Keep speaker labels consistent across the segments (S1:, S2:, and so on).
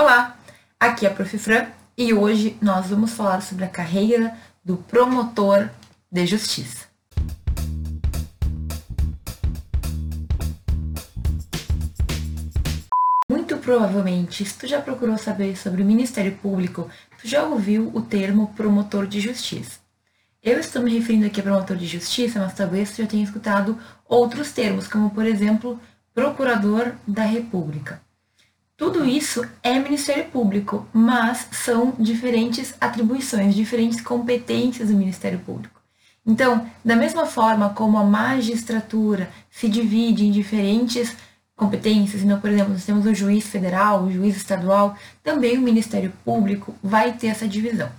S1: Olá, aqui é a Prof. Fran e hoje nós vamos falar sobre a carreira do promotor de justiça. Muito provavelmente, se tu já procurou saber sobre o Ministério Público, tu já ouviu o termo promotor de justiça. Eu estou me referindo aqui a promotor de justiça, mas talvez tu já tenha escutado outros termos, como por exemplo, procurador da República. Tudo isso é Ministério Público, mas são diferentes atribuições, diferentes competências do Ministério Público. Então, da mesma forma como a magistratura se divide em diferentes competências, então, por exemplo, nós temos o juiz federal, o juiz estadual, também o Ministério Público vai ter essa divisão.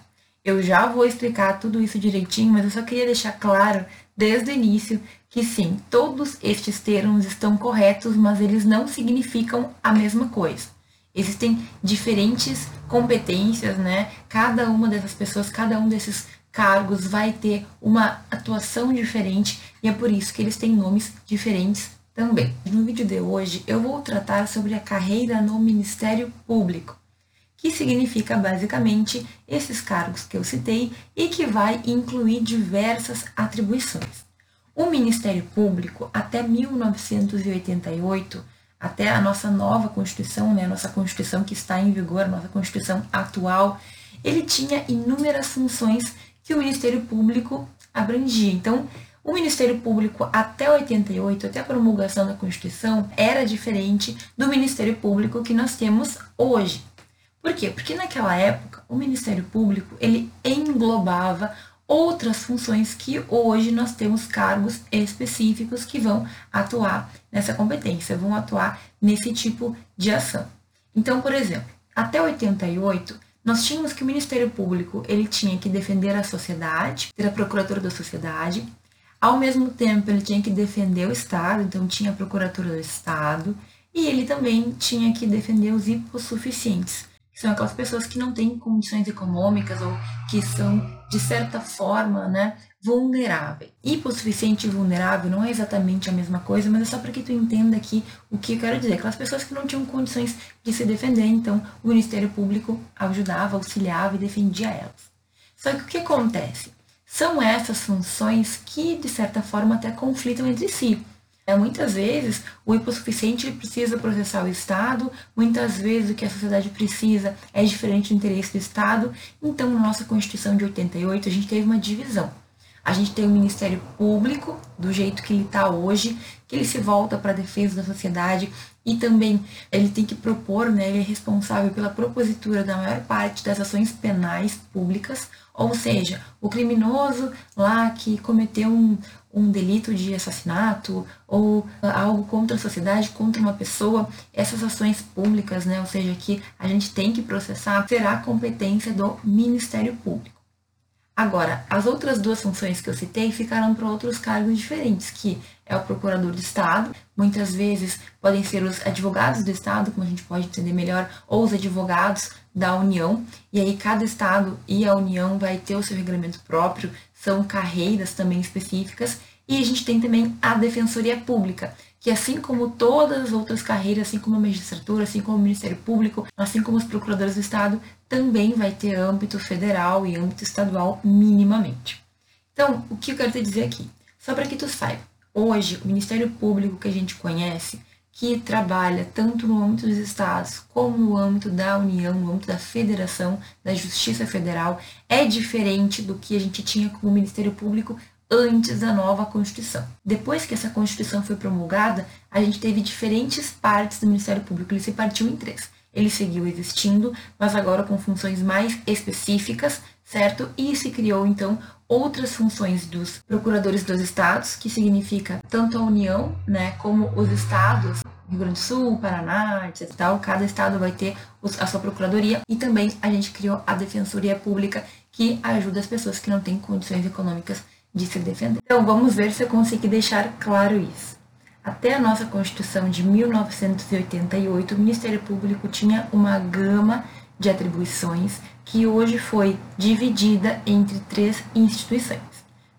S1: Eu já vou explicar tudo isso direitinho, mas eu só queria deixar claro desde o início que sim, todos estes termos estão corretos, mas eles não significam a mesma coisa. Existem diferentes competências, né? Cada uma dessas pessoas, cada um desses cargos vai ter uma atuação diferente e é por isso que eles têm nomes diferentes também. No vídeo de hoje eu vou tratar sobre a carreira no Ministério Público, que significa basicamente esses cargos que eu citei e que vai incluir diversas atribuições. O Ministério Público, até 1988, até a nossa nova Constituição, né, nossa Constituição que está em vigor, nossa Constituição atual, ele tinha inúmeras funções que o Ministério Público abrangia. Então, o Ministério Público até 88, até a promulgação da Constituição, era diferente do Ministério Público que nós temos hoje. Por quê? Porque naquela época o Ministério Público ele englobava outras funções que hoje nós temos cargos específicos que vão atuar nessa competência, vão atuar nesse tipo de ação. Então, por exemplo, até 88, nós tínhamos que o Ministério Público ele tinha que defender a sociedade, ser a procuradora da sociedade, ao mesmo tempo ele tinha que defender o Estado, então tinha a procuratura do Estado, e ele também tinha que defender os hipossuficientes, são aquelas pessoas que não têm condições econômicas ou que são, de certa forma, né, vulneráveis. Hipossuficiente e vulnerável não é exatamente a mesma coisa, mas é só para que tu entenda aqui o que eu quero dizer. Aquelas pessoas que não tinham condições de se defender, então o Ministério Público ajudava, auxiliava e defendia elas. Só que o que acontece? São essas funções que, de certa forma, até conflitam entre si. É, muitas vezes o hipossuficiente precisa processar o Estado, muitas vezes o que a sociedade precisa é diferente do interesse do Estado. Então, na nossa Constituição de 88, a gente teve uma divisão. A gente tem o Ministério Público, do jeito que ele está hoje, que ele se volta para a defesa da sociedade e também ele tem que propor, né, ele é responsável pela propositura da maior parte das ações penais públicas, ou seja, o criminoso lá que cometeu um, um delito de assassinato ou algo contra a sociedade, contra uma pessoa, essas ações públicas, né, ou seja, que a gente tem que processar, será competência do Ministério Público. Agora, as outras duas funções que eu citei ficaram para outros cargos diferentes, que é o procurador do Estado, muitas vezes podem ser os advogados do Estado, como a gente pode entender melhor, ou os advogados da União, e aí cada Estado e a União vai ter o seu regulamento próprio, são carreiras também específicas, e a gente tem também a Defensoria Pública, que assim como todas as outras carreiras, assim como a magistratura, assim como o Ministério Público, assim como os procuradores do Estado, também vai ter âmbito federal e âmbito estadual minimamente. Então, o que eu quero te dizer aqui? Só para que tu saiba, hoje o Ministério Público que a gente conhece, que trabalha tanto no âmbito dos estados como no âmbito da União, no âmbito da Federação, da Justiça Federal, é diferente do que a gente tinha como Ministério Público antes da nova Constituição. Depois que essa Constituição foi promulgada, a gente teve diferentes partes do Ministério Público, ele se partiu em três. Ele seguiu existindo, mas agora com funções mais específicas, certo? E se criou então outras funções dos procuradores dos estados, que significa tanto a União, né, como os estados, Rio Grande do Sul, Paraná, etc. Tal, cada estado vai ter a sua procuradoria e também a gente criou a Defensoria Pública, que ajuda as pessoas que não têm condições econômicas de se defender. Então vamos ver se eu consegui deixar claro isso. Até a nossa Constituição de 1988, o Ministério Público tinha uma gama de atribuições que hoje foi dividida entre três instituições.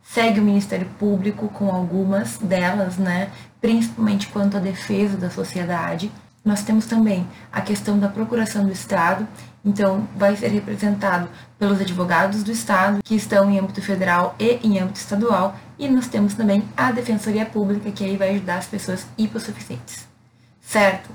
S1: Segue o Ministério Público com algumas delas, né, principalmente quanto à defesa da sociedade, Nós temos também a questão da procuração do Estado, então vai ser representado pelos advogados do Estado, que estão em âmbito federal e em âmbito estadual, e nós temos também a Defensoria Pública, que aí vai ajudar as pessoas hipossuficientes. Certo?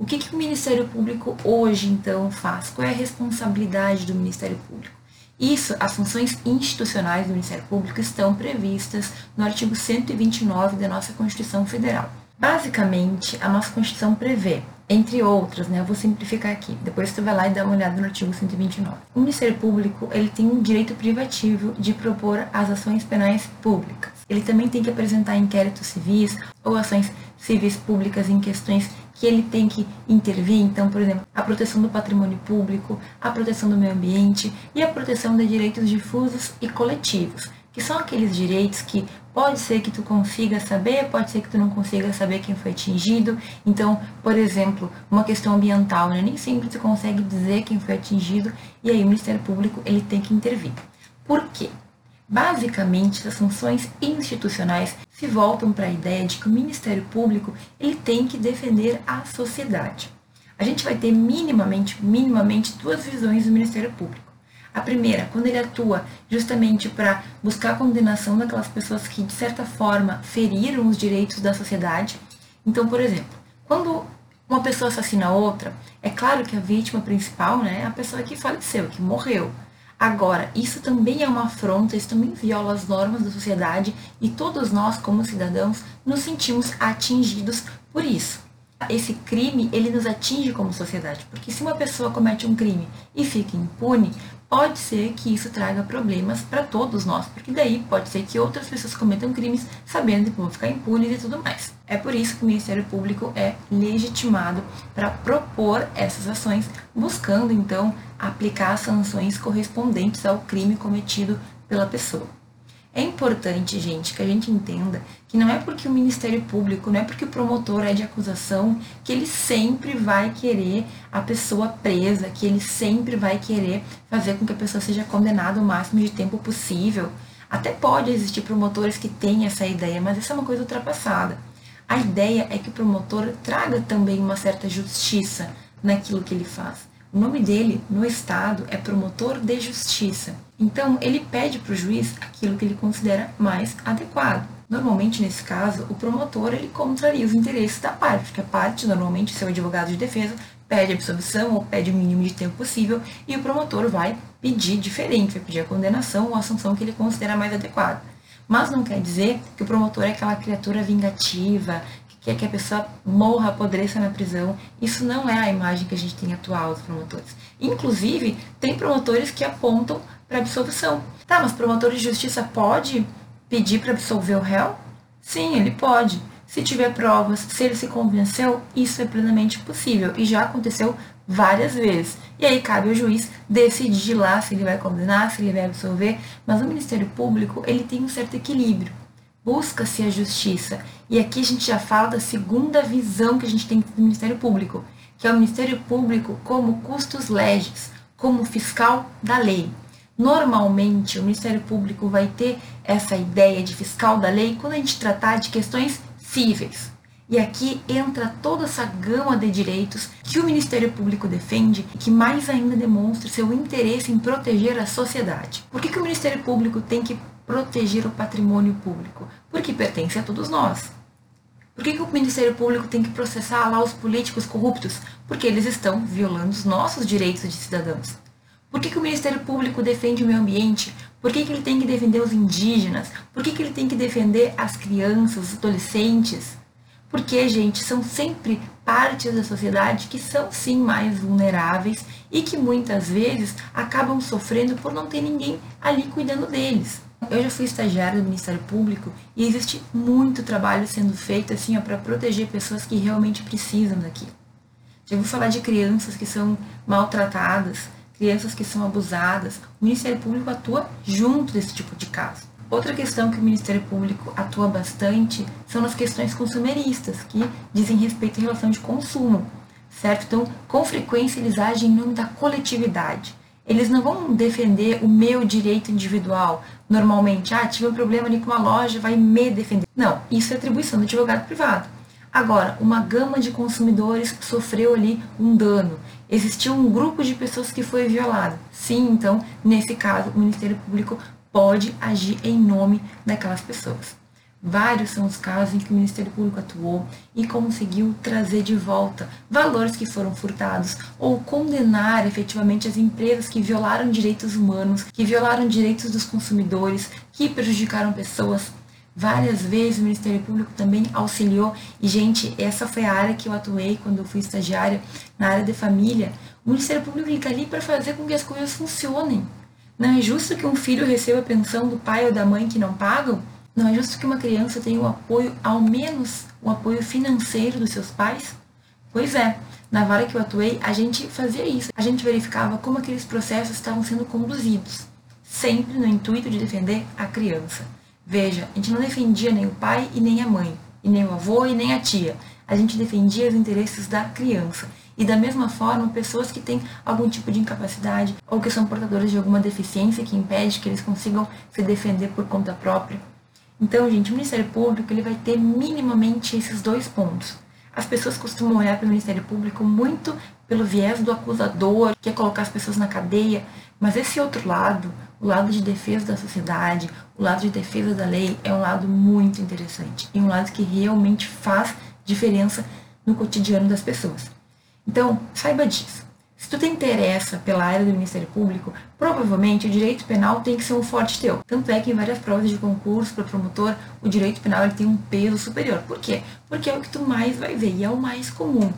S1: O que, que o Ministério Público hoje, então, faz? Qual é a responsabilidade do Ministério Público? Isso, as funções institucionais do Ministério Público estão previstas no artigo 129 da nossa Constituição Federal. Basicamente, a nossa Constituição prevê, entre outras, né, eu vou simplificar aqui, depois tu vai lá e dá uma olhada no artigo 129. O Ministério Público, ele tem um direito privativo de propor as ações penais públicas. Ele também tem que apresentar inquéritos civis ou ações civis públicas em questões que ele tem que intervir, então, por exemplo, a proteção do patrimônio público, a proteção do meio ambiente e a proteção de direitos difusos e coletivos que são aqueles direitos que pode ser que tu consiga saber, pode ser que tu não consiga saber quem foi atingido. Então, por exemplo, uma questão ambiental, né? nem sempre tu consegue dizer quem foi atingido e aí o Ministério Público ele tem que intervir. Por quê? Basicamente, as funções institucionais se voltam para a ideia de que o Ministério Público ele tem que defender a sociedade. A gente vai ter minimamente, minimamente duas visões do Ministério Público. A primeira, quando ele atua justamente para buscar a condenação daquelas pessoas que, de certa forma, feriram os direitos da sociedade. Então, por exemplo, quando uma pessoa assassina outra, é claro que a vítima principal né, é a pessoa que faleceu, que morreu. Agora, isso também é uma afronta, isso também viola as normas da sociedade e todos nós, como cidadãos, nos sentimos atingidos por isso. Esse crime, ele nos atinge como sociedade, porque se uma pessoa comete um crime e fica impune, pode ser que isso traga problemas para todos nós, porque daí pode ser que outras pessoas cometam crimes sabendo que vão ficar impunes e tudo mais. É por isso que o Ministério Público é legitimado para propor essas ações, buscando então aplicar sanções correspondentes ao crime cometido pela pessoa. É importante, gente, que a gente entenda que não é porque o Ministério Público, não é porque o promotor é de acusação, que ele sempre vai querer a pessoa presa, que ele sempre vai querer fazer com que a pessoa seja condenada o máximo de tempo possível. Até pode existir promotores que têm essa ideia, mas isso é uma coisa ultrapassada. A ideia é que o promotor traga também uma certa justiça naquilo que ele faz. O nome dele no Estado é promotor de justiça. Então, ele pede para o juiz aquilo que ele considera mais adequado. Normalmente, nesse caso, o promotor ele contraria os interesses da parte, porque a parte, normalmente, seu advogado de defesa, pede absolvição ou pede o mínimo de tempo possível e o promotor vai pedir diferente, vai pedir a condenação ou a sanção que ele considera mais adequada. Mas não quer dizer que o promotor é aquela criatura vingativa, que é que a pessoa morra, apodreça na prisão. Isso não é a imagem que a gente tem atual dos promotores. Inclusive, tem promotores que apontam para absolvição. Tá, mas promotor de justiça pode pedir para absolver o réu? Sim, ele pode. Se tiver provas, se ele se convenceu, isso é plenamente possível e já aconteceu várias vezes. E aí cabe ao juiz decidir lá se ele vai condenar, se ele vai absolver, mas o Ministério Público, ele tem um certo equilíbrio busca-se a justiça. E aqui a gente já fala da segunda visão que a gente tem do Ministério Público, que é o Ministério Público como custos legis, como fiscal da lei. Normalmente, o Ministério Público vai ter essa ideia de fiscal da lei quando a gente tratar de questões cíveis. E aqui entra toda essa gama de direitos que o Ministério Público defende e que mais ainda demonstra seu interesse em proteger a sociedade. Por que, que o Ministério Público tem que proteger o patrimônio público? Porque pertence a todos nós. Por que, que o Ministério Público tem que processar lá os políticos corruptos? Porque eles estão violando os nossos direitos de cidadãos. Por que, que o Ministério Público defende o meio ambiente? Por que, que ele tem que defender os indígenas? Por que, que ele tem que defender as crianças, os adolescentes? Porque, gente, são sempre partes da sociedade que são sim mais vulneráveis e que muitas vezes acabam sofrendo por não ter ninguém ali cuidando deles. Eu já fui estagiária do Ministério Público e existe muito trabalho sendo feito assim para proteger pessoas que realmente precisam daquilo. Já vou falar de crianças que são maltratadas, crianças que são abusadas. O Ministério Público atua junto desse tipo de caso. Outra questão que o Ministério Público atua bastante são nas questões consumeristas, que dizem respeito à relação de consumo, certo? Então, com frequência eles agem em nome da coletividade. Eles não vão defender o meu direito individual. Normalmente, ah, tive um problema ali com uma loja, vai me defender. Não, isso é atribuição do advogado privado. Agora, uma gama de consumidores sofreu ali um dano. Existiu um grupo de pessoas que foi violado. Sim, então, nesse caso, o Ministério Público pode agir em nome daquelas pessoas. Vários são os casos em que o Ministério Público atuou e conseguiu trazer de volta valores que foram furtados ou condenar efetivamente as empresas que violaram direitos humanos, que violaram direitos dos consumidores, que prejudicaram pessoas. Várias vezes o Ministério Público também auxiliou, e gente, essa foi a área que eu atuei quando eu fui estagiária, na área de família. O Ministério Público fica ali para fazer com que as coisas funcionem. Não é justo que um filho receba a pensão do pai ou da mãe que não pagam? Não é justo que uma criança tenha o apoio, ao menos o apoio financeiro dos seus pais? Pois é, na vara que eu atuei, a gente fazia isso. A gente verificava como aqueles processos estavam sendo conduzidos, sempre no intuito de defender a criança. Veja, a gente não defendia nem o pai e nem a mãe, e nem o avô e nem a tia. A gente defendia os interesses da criança. E da mesma forma, pessoas que têm algum tipo de incapacidade ou que são portadoras de alguma deficiência que impede que eles consigam se defender por conta própria. Então, gente, o Ministério Público ele vai ter minimamente esses dois pontos. As pessoas costumam olhar para o Ministério Público muito pelo viés do acusador, que é colocar as pessoas na cadeia, mas esse outro lado, o lado de defesa da sociedade, o lado de defesa da lei, é um lado muito interessante e um lado que realmente faz diferença no cotidiano das pessoas. Então, saiba disso. Se tu te interessa pela área do Ministério Público, provavelmente o direito penal tem que ser um forte teu. Tanto é que em várias provas de concurso para promotor, o direito penal ele tem um peso superior. Por quê? Porque é o que tu mais vai ver e é o mais comum.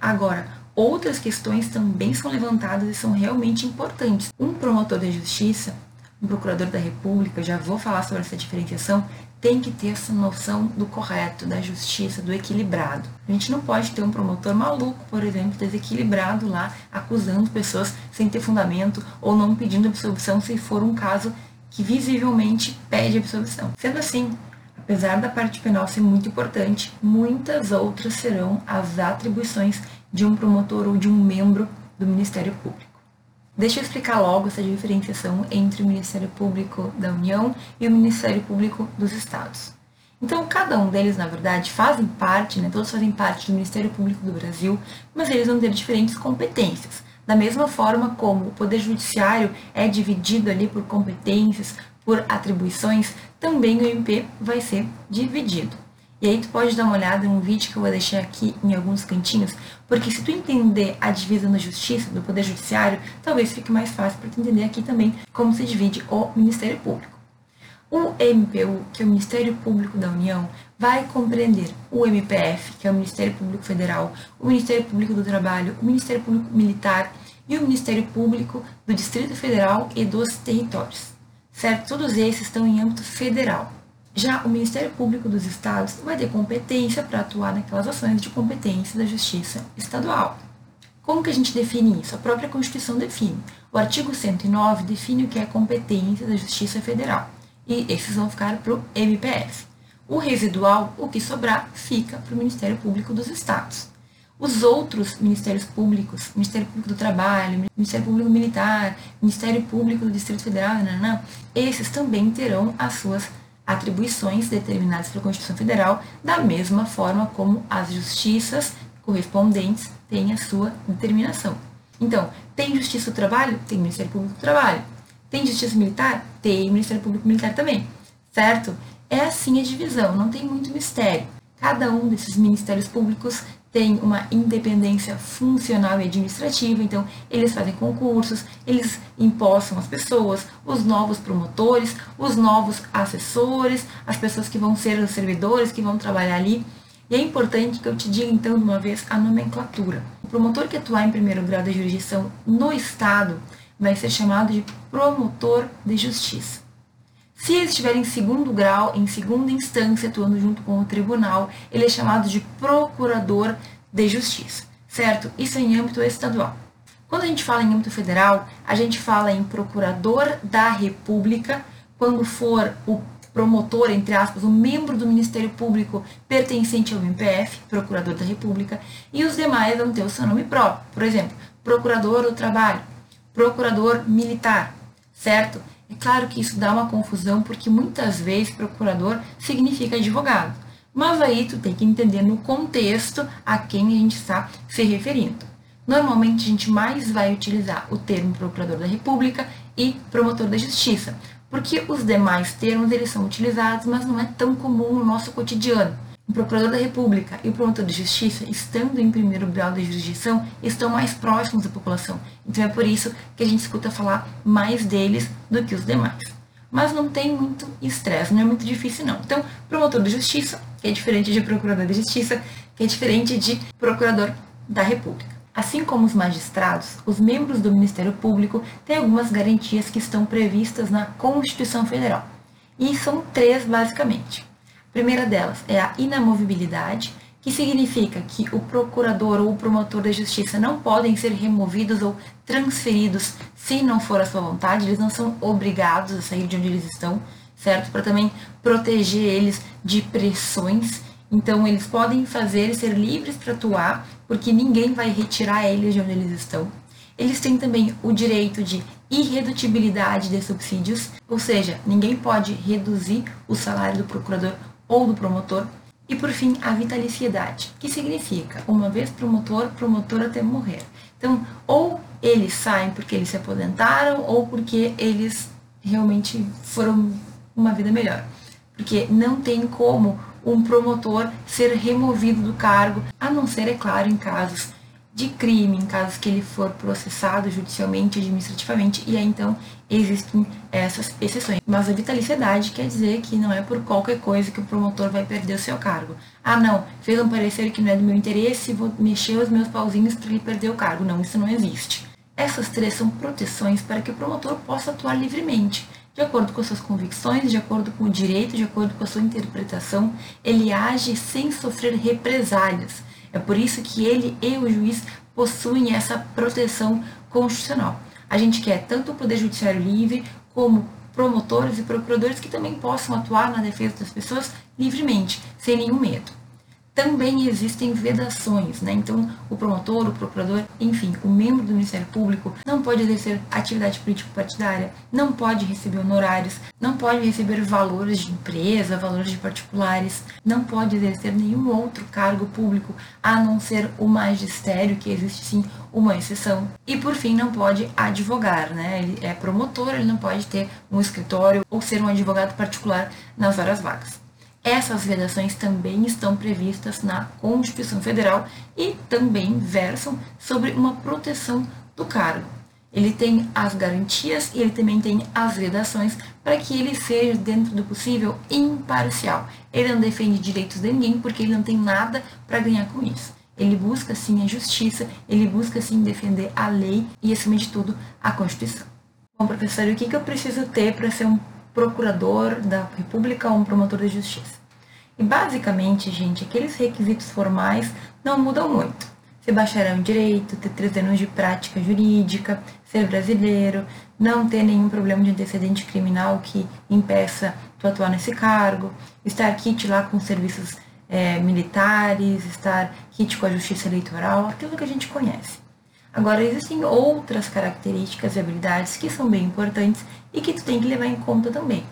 S1: Agora, outras questões também são levantadas e são realmente importantes. Um promotor de justiça, um procurador da República, já vou falar sobre essa diferenciação, tem que ter essa noção do correto, da justiça, do equilibrado. A gente não pode ter um promotor maluco, por exemplo, desequilibrado lá, acusando pessoas sem ter fundamento ou não pedindo absolvição se for um caso que visivelmente pede absolvição. Sendo assim, apesar da parte penal ser muito importante, muitas outras serão as atribuições de um promotor ou de um membro do Ministério Público. Deixa eu explicar logo essa diferenciação entre o Ministério Público da União e o Ministério Público dos Estados. Então, cada um deles, na verdade, fazem parte, né, todos fazem parte do Ministério Público do Brasil, mas eles vão ter diferentes competências. Da mesma forma como o Poder Judiciário é dividido ali por competências, por atribuições, também o MP vai ser dividido. E aí tu pode dar uma olhada no vídeo que eu vou deixar aqui em alguns cantinhos, porque se tu entender a divisão da justiça, do poder judiciário, talvez fique mais fácil para tu entender aqui também como se divide o Ministério Público. O MPU, que é o Ministério Público da União, vai compreender o MPF, que é o Ministério Público Federal, o Ministério Público do Trabalho, o Ministério Público Militar e o Ministério Público do Distrito Federal e dos Territórios. Certo? Todos esses estão em âmbito federal. Já o Ministério Público dos Estados vai ter competência para atuar naquelas ações de competência da Justiça Estadual. Como que a gente define isso? A própria Constituição define. O artigo 109 define o que é competência da Justiça Federal. E esses vão ficar para o MPF. O residual, o que sobrar, fica para o Ministério Público dos Estados. Os outros ministérios públicos, Ministério Público do Trabalho, Ministério Público Militar, Ministério Público do Distrito Federal, nanã, esses também terão as suas atribuições determinadas pela Constituição Federal, da mesma forma como as justiças correspondentes têm a sua determinação. Então, tem Justiça do Trabalho? Tem Ministério Público do Trabalho. Tem Justiça Militar? Tem Ministério Público Militar também, certo? É assim a divisão, não tem muito mistério. Cada um desses ministérios públicos tem uma independência funcional e administrativa, então eles fazem concursos, eles impostam as pessoas, os novos promotores, os novos assessores, as pessoas que vão ser os servidores que vão trabalhar ali. E é importante que eu te diga então de uma vez a nomenclatura. O promotor que atuar em primeiro grau da jurisdição no Estado vai ser chamado de promotor de justiça. Se ele estiver em segundo grau, em segunda instância, atuando junto com o tribunal, ele é chamado de procurador de justiça, certo? Isso é em âmbito estadual. Quando a gente fala em âmbito federal, a gente fala em procurador da República, quando for o promotor, entre aspas, o membro do Ministério Público pertencente ao MPF, procurador da República, e os demais vão ter o seu nome próprio. Por exemplo, procurador do trabalho, procurador militar, certo? É claro que isso dá uma confusão porque muitas vezes procurador significa advogado, Mas aí tu tem que entender no contexto a quem a gente está se referindo. Normalmente a gente mais vai utilizar o termo procurador da República e promotor da Justiça, porque os demais termos eles são utilizados, mas não é tão comum no nosso cotidiano. O procurador da República e o promotor de justiça, estando em primeiro grau de jurisdição, estão mais próximos da população. Então é por isso que a gente escuta falar mais deles do que os demais. Mas não tem muito estresse, não é muito difícil não. Então, promotor de justiça, que é diferente de procurador de justiça, que é diferente de procurador da República. Assim como os magistrados, os membros do Ministério Público têm algumas garantias que estão previstas na Constituição Federal. E são três, basicamente. Primeira delas é a inamovibilidade, que significa que o procurador ou o promotor da justiça não podem ser removidos ou transferidos se não for a sua vontade, eles não são obrigados a sair de onde eles estão, certo? Para também proteger eles de pressões então, eles podem fazer e ser livres para atuar, porque ninguém vai retirar eles de onde eles estão. Eles têm também o direito de irredutibilidade de subsídios, ou seja, ninguém pode reduzir o salário do procurador ou do promotor. E por fim, a vitaliciedade, que significa, uma vez promotor, promotor até morrer. Então, ou eles saem porque eles se aposentaram, ou porque eles realmente foram uma vida melhor. Porque não tem como um promotor ser removido do cargo, a não ser, é claro, em casos de crime, em casos que ele for processado judicialmente, administrativamente, e aí então existem essas exceções. Mas a vitaliciedade quer dizer que não é por qualquer coisa que o promotor vai perder o seu cargo. Ah, não, fez um parecer que não é do meu interesse, vou mexer os meus pauzinhos para ele perder o cargo. Não, isso não existe. Essas três são proteções para que o promotor possa atuar livremente de acordo com suas convicções, de acordo com o direito, de acordo com a sua interpretação, ele age sem sofrer represálias. É por isso que ele e o juiz possuem essa proteção constitucional. A gente quer tanto o Poder Judiciário livre, como promotores e procuradores que também possam atuar na defesa das pessoas livremente, sem nenhum medo também existem vedações, né? Então, o promotor, o procurador, enfim, o membro do Ministério Público não pode exercer atividade político-partidária, não pode receber honorários, não pode receber valores de empresa, valores de particulares, não pode exercer nenhum outro cargo público a não ser o magistério, que existe sim uma exceção. E por fim, não pode advogar, né? Ele é promotor, ele não pode ter um escritório ou ser um advogado particular nas horas vagas. Essas vedações também estão previstas na Constituição Federal e também versam sobre uma proteção do cargo. Ele tem as garantias e ele também tem as vedações para que ele seja, dentro do possível, imparcial. Ele não defende direitos de ninguém porque ele não tem nada para ganhar com isso. Ele busca sim a justiça, ele busca sim defender a lei e, acima de tudo, a Constituição. Bom, professor, o que, que eu preciso ter para ser um procurador da República ou um promotor de justiça. E basicamente, gente, aqueles requisitos formais não mudam muito. Ser bacharel em direito, ter três anos de prática jurídica, ser brasileiro, não ter nenhum problema de antecedente criminal que impeça tu atuar nesse cargo, estar kit lá com serviços é, militares, estar kit com a justiça eleitoral, aquilo que a gente conhece. Agora, existem outras características e habilidades que são bem importantes e que tu tem que levar em conta também.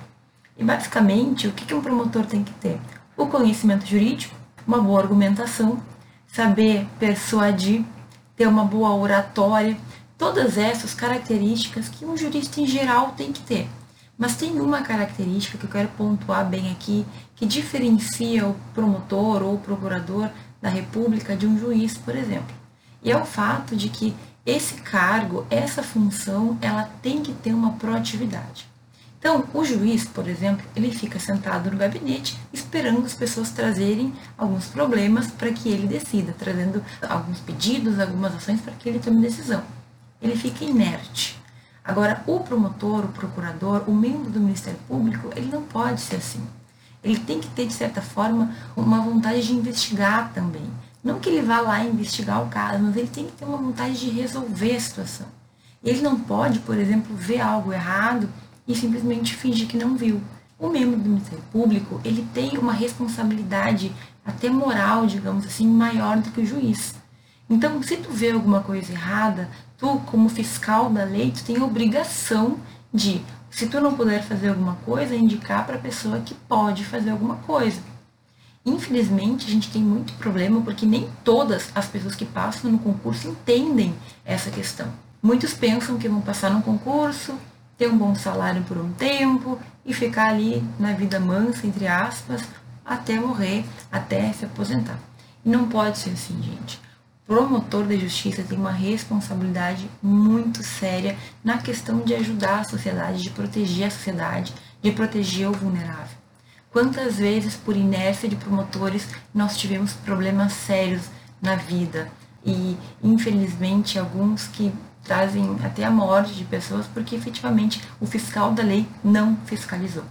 S1: E basicamente, o que, um promotor tem que ter? O conhecimento jurídico, uma boa argumentação, saber persuadir, ter uma boa oratória, todas essas características que um jurista em geral tem que ter. Mas tem uma característica que eu quero pontuar bem aqui, que diferencia o promotor ou o procurador da República de um juiz, por exemplo. E é o fato de que esse cargo, essa função, ela tem que ter uma proatividade. Então, o juiz, por exemplo, ele fica sentado no gabinete esperando as pessoas trazerem alguns problemas para que ele decida, trazendo alguns pedidos, algumas ações para que ele tome decisão. Ele fica inerte. Agora, o promotor, o procurador, o membro do Ministério Público, ele não pode ser assim. Ele tem que ter, de certa forma, uma vontade de investigar também. Não que ele vá lá investigar o caso, mas ele tem que ter uma vontade de resolver a situação. Ele não pode, por exemplo, ver algo errado e simplesmente fingir que não viu. O membro do Ministério Público, ele tem uma responsabilidade até moral, digamos assim, maior do que o juiz. Então, se tu vê alguma coisa errada, tu, como fiscal da lei, tu tem obrigação de, se tu não puder fazer alguma coisa, indicar para a pessoa que pode fazer alguma coisa. Infelizmente, a gente tem muito problema porque nem todas as pessoas que passam no concurso entendem essa questão. Muitos pensam que vão passar no concurso, ter um bom salário por um tempo e ficar ali na vida mansa, entre aspas, até morrer, até se aposentar. E não pode ser assim, gente. O promotor de justiça tem uma responsabilidade muito séria na questão de ajudar a sociedade, de proteger a sociedade, de proteger o vulnerável. Quantas vezes, por inércia de promotores, nós tivemos problemas sérios na vida e, infelizmente, alguns que trazem até a morte de pessoas porque efetivamente o fiscal da lei não fiscalizou.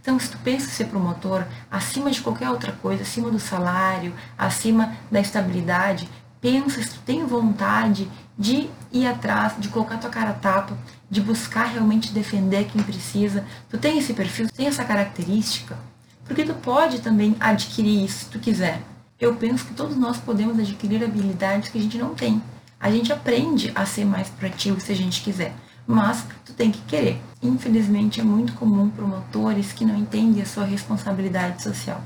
S1: Então, se tu pensa em ser promotor, acima de qualquer outra coisa, acima do salário, acima da estabilidade, pensa se tu tem vontade de ir atrás, de colocar tua cara a tapa, de buscar realmente defender quem precisa. Tu tem esse perfil, tu tem essa característica, porque tu pode também adquirir isso se tu quiser. Eu penso que todos nós podemos adquirir habilidades que a gente não tem. A gente aprende a ser mais proativo se a gente quiser, mas tu tem que querer. Infelizmente é muito comum promotores que não entendem a sua responsabilidade social.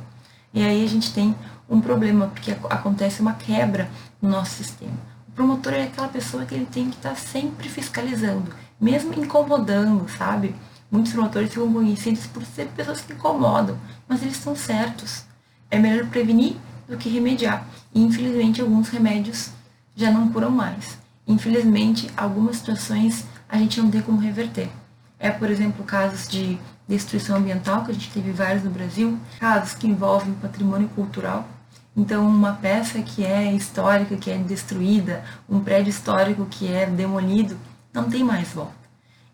S1: E aí a gente tem um problema, porque acontece uma quebra no nosso sistema. O promotor é aquela pessoa que ele tem que estar sempre fiscalizando, mesmo incomodando, sabe? Muitos promotores ficam conhecidos por ser pessoas que incomodam, mas eles estão certos. É melhor prevenir do que remediar. E infelizmente alguns remédios já não curam mais. Infelizmente, algumas situações a gente não tem como reverter. É, por exemplo, casos de destruição ambiental, que a gente teve vários no Brasil, casos que envolvem patrimônio cultural. Então, uma peça que é histórica, que é destruída, um prédio histórico que é demolido, não tem mais volta.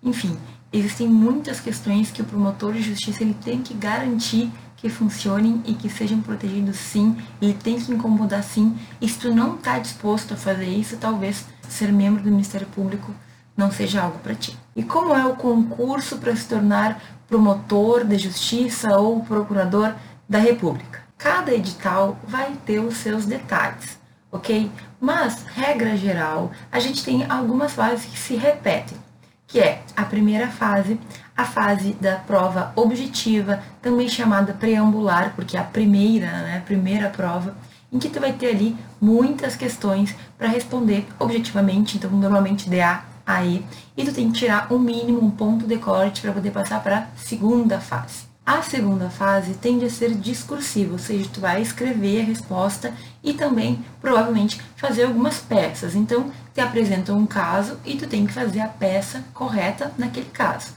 S1: Enfim, existem muitas questões que o promotor de justiça ele tem que garantir que funcionem e que sejam protegidos sim, ele tem que incomodar sim. E se tu não está disposto a fazer isso, talvez ser membro do Ministério Público não seja algo para ti. E como é o concurso para se tornar promotor de justiça ou procurador da República? Cada edital vai ter os seus detalhes, ok? Mas, regra geral, a gente tem algumas fases que se repetem que é a primeira fase, a fase da prova objetiva, também chamada preambular, porque é a primeira, né, a primeira prova, em que tu vai ter ali muitas questões para responder objetivamente, então normalmente DA, AE, e tu tem que tirar um mínimo, um ponto de corte para poder passar para a segunda fase. A segunda fase tende a ser discursiva, ou seja, tu vai escrever a resposta e também provavelmente fazer algumas peças. Então, te apresentam um caso e tu tem que fazer a peça correta naquele caso.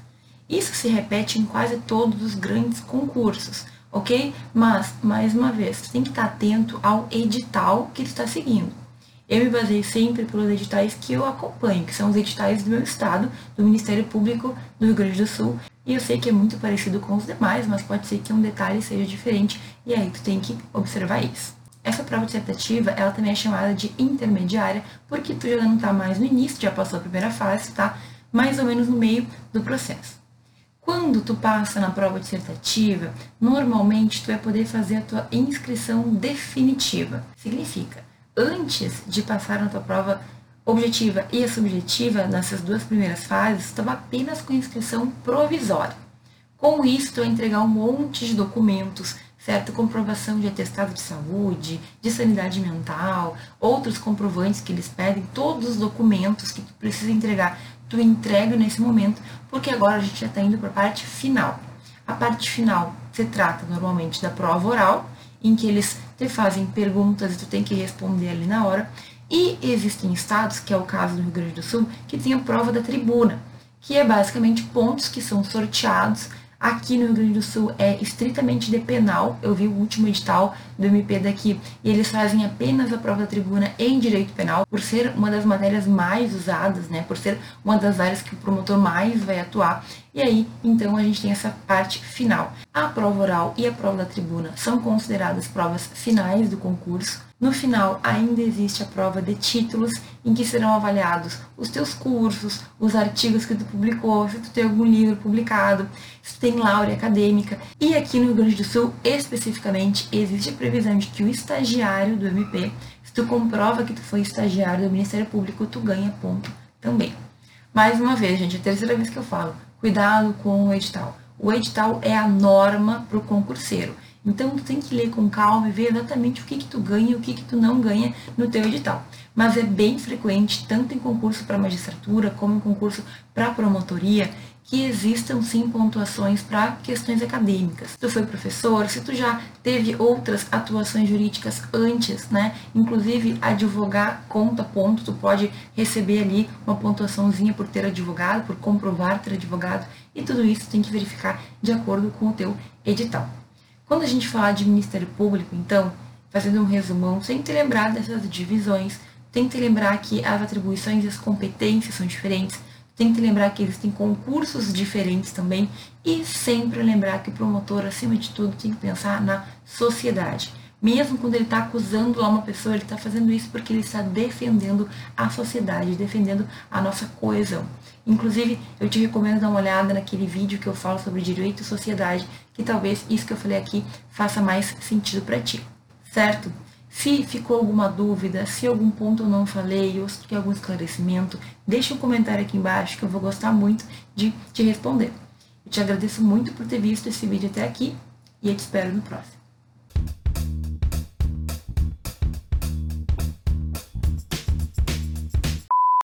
S1: Isso se repete em quase todos os grandes concursos, ok? Mas, mais uma vez, tu tem que estar atento ao edital que tu está seguindo. Eu me baseio sempre pelos editais que eu acompanho, que são os editais do meu estado, do Ministério Público do Rio Grande do Sul, e eu sei que é muito parecido com os demais, mas pode ser que um detalhe seja diferente e aí tu tem que observar isso. Essa prova dissertativa, ela também é chamada de intermediária, porque tu já não está mais no início, já passou a primeira fase, tá mais ou menos no meio do processo. Quando tu passa na prova dissertativa, normalmente tu vai poder fazer a tua inscrição definitiva. Significa, antes de passar na tua prova objetiva e a subjetiva, nessas duas primeiras fases, estava apenas com inscrição provisória. Com isso, tu vai entregar um monte de documentos, certo? Comprovação de atestado de saúde, de sanidade mental, outros comprovantes que eles pedem, todos os documentos que tu precisa entregar, tu entrega nesse momento, porque agora a gente já está indo para a parte final. A parte final se trata normalmente da prova oral, em que eles te fazem perguntas e tu tem que responder ali na hora, e existem estados, que é o caso do Rio Grande do Sul, que tem a prova da tribuna, que é basicamente pontos que são sorteados. Aqui no Rio Grande do Sul é estritamente de penal. Eu vi o último edital do MP daqui e eles fazem apenas a prova da tribuna em direito penal, por ser uma das matérias mais usadas, né? Por ser uma das áreas que o promotor mais vai atuar. E aí, então, a gente tem essa parte final. A prova oral e a prova da tribuna são consideradas provas finais do concurso. No final, ainda existe a prova de títulos, em que serão avaliados os teus cursos, os artigos que tu publicou, se tu tem algum livro publicado, se tu tem laurea acadêmica. E aqui no Rio Grande do Sul, especificamente, existe a previsão de que o estagiário do MP, se tu comprova que tu foi estagiário do Ministério Público, tu ganha ponto também. Mais uma vez, gente, é a terceira vez que eu falo, cuidado com o edital. O edital é a norma para o concurseiro. Então tu tem que ler com calma e ver exatamente o que que tu ganha e o que que tu não ganha no teu edital. Mas é bem frequente, tanto em concurso para magistratura como em concurso para promotoria, que existam sim pontuações para questões acadêmicas. Se tu foi professor, se tu já teve outras atuações jurídicas antes, né? Inclusive advogar conta ponto, tu pode receber ali uma pontuaçãozinha por ter advogado, por comprovar ter advogado, e tudo isso tem que verificar de acordo com o teu edital. Quando a gente fala de Ministério Público, então, fazendo um resumão, tem que lembrar dessas divisões, tem que lembrar que as atribuições e as competências são diferentes, tem que lembrar que existem concursos diferentes também e sempre lembrar que o promotor, acima de tudo, tem que pensar na sociedade. Mesmo quando ele está acusando lá uma pessoa, ele está fazendo isso porque ele está defendendo a sociedade, defendendo a nossa coesão. Inclusive, eu te recomendo dar uma olhada naquele vídeo que eu falo sobre direito e sociedade, que talvez isso que eu falei aqui faça mais sentido para ti, certo? Se ficou alguma dúvida, se algum ponto eu não falei ou se quer algum esclarecimento, deixa um comentário aqui embaixo que eu vou gostar muito de te responder. Eu te agradeço muito por ter visto esse vídeo até aqui e eu te espero no próximo.